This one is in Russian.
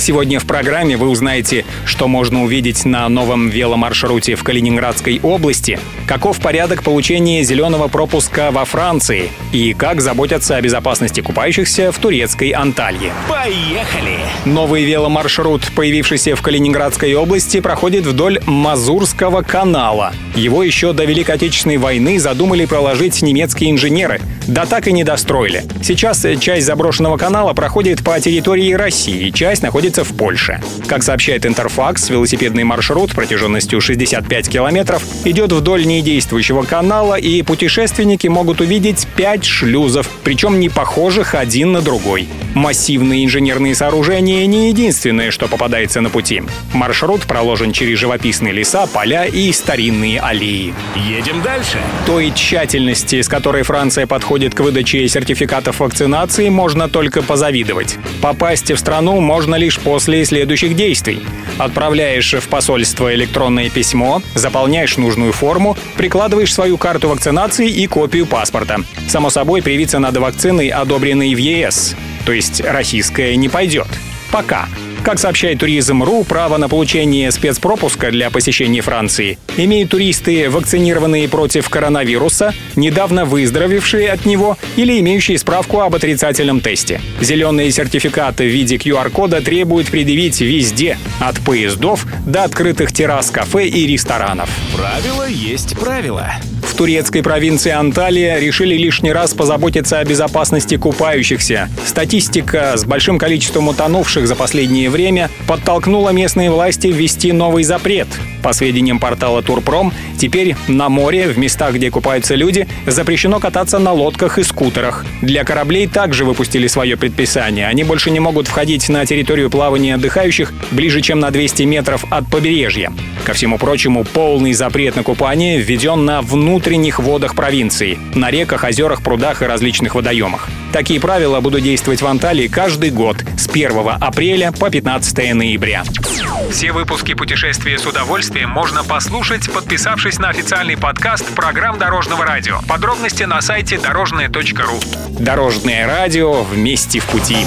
Сегодня в программе вы узнаете, что можно увидеть на новом веломаршруте в Калининградской области, каков порядок получения зеленого пропуска во Франции и как заботятся о безопасности купающихся в турецкой Анталье. Поехали! Новый веломаршрут, появившийся в Калининградской области, проходит вдоль Мазурского канала. Его еще до Великой Отечественной войны задумали проложить немецкие инженеры, да так и не достроили. Сейчас часть заброшенного канала проходит по территории России, часть находится находится в Польше. Как сообщает Интерфакс, велосипедный маршрут протяженностью 65 километров идет вдоль недействующего канала, и путешественники могут увидеть пять шлюзов, причем не похожих один на другой. Массивные инженерные сооружения не единственное, что попадается на пути. Маршрут проложен через живописные леса, поля и старинные аллеи. Едем дальше. Той тщательности, с которой Франция подходит к выдаче сертификатов вакцинации, можно только позавидовать. Попасть в страну можно лишь после следующих действий. Отправляешь в посольство электронное письмо, заполняешь нужную форму, прикладываешь свою карту вакцинации и копию паспорта. Само собой, привиться надо вакциной, одобренной в ЕС. То есть российская не пойдет. Пока. Как сообщает Туризм.ру, право на получение спецпропуска для посещения Франции имеют туристы, вакцинированные против коронавируса, недавно выздоровевшие от него или имеющие справку об отрицательном тесте. Зеленые сертификаты в виде QR-кода требуют предъявить везде, от поездов до открытых террас кафе и ресторанов. Правило есть правило. Турецкой провинции Анталия решили лишний раз позаботиться о безопасности купающихся. Статистика с большим количеством утонувших за последнее время подтолкнула местные власти ввести новый запрет. По сведениям портала Турпром, теперь на море, в местах, где купаются люди, запрещено кататься на лодках и скутерах. Для кораблей также выпустили свое предписание. Они больше не могут входить на территорию плавания отдыхающих ближе, чем на 200 метров от побережья. Ко всему прочему, полный запрет на купание введен на внутренних водах провинции, на реках, озерах, прудах и различных водоемах. Такие правила будут действовать в Анталии каждый год с 1 апреля по 15 ноября. Все выпуски «Путешествия с удовольствием» можно послушать, подписавшись на официальный подкаст программ Дорожного радио. Подробности на сайте дорожное.ру. Дорожное радио вместе в пути.